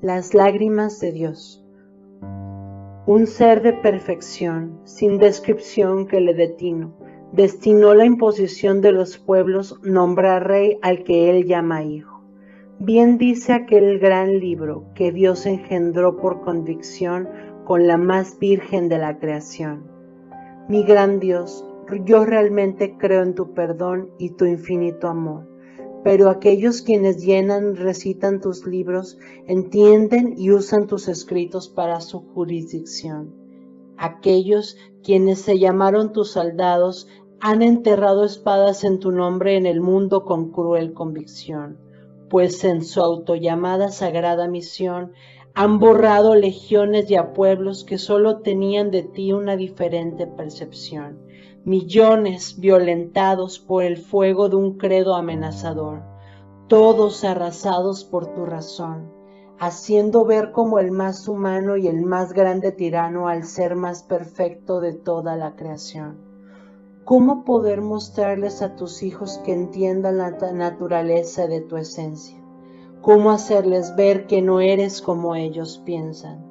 Las lágrimas de Dios. Un ser de perfección, sin descripción que le detino, destinó la imposición de los pueblos nombrar rey al que él llama hijo. Bien dice aquel gran libro que Dios engendró por convicción con la más virgen de la creación. Mi gran Dios, yo realmente creo en tu perdón y tu infinito amor pero aquellos quienes llenan, recitan tus libros, entienden y usan tus escritos para su jurisdicción. Aquellos quienes se llamaron tus soldados han enterrado espadas en tu nombre en el mundo con cruel convicción, pues en su autollamada sagrada misión han borrado legiones y a pueblos que solo tenían de ti una diferente percepción millones violentados por el fuego de un credo amenazador, todos arrasados por tu razón, haciendo ver como el más humano y el más grande tirano al ser más perfecto de toda la creación. ¿Cómo poder mostrarles a tus hijos que entiendan la naturaleza de tu esencia? ¿Cómo hacerles ver que no eres como ellos piensan?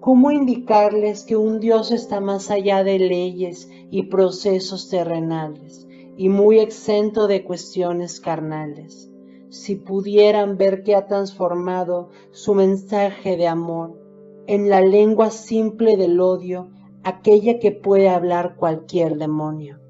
¿Cómo indicarles que un Dios está más allá de leyes y procesos terrenales y muy exento de cuestiones carnales? Si pudieran ver que ha transformado su mensaje de amor en la lengua simple del odio, aquella que puede hablar cualquier demonio.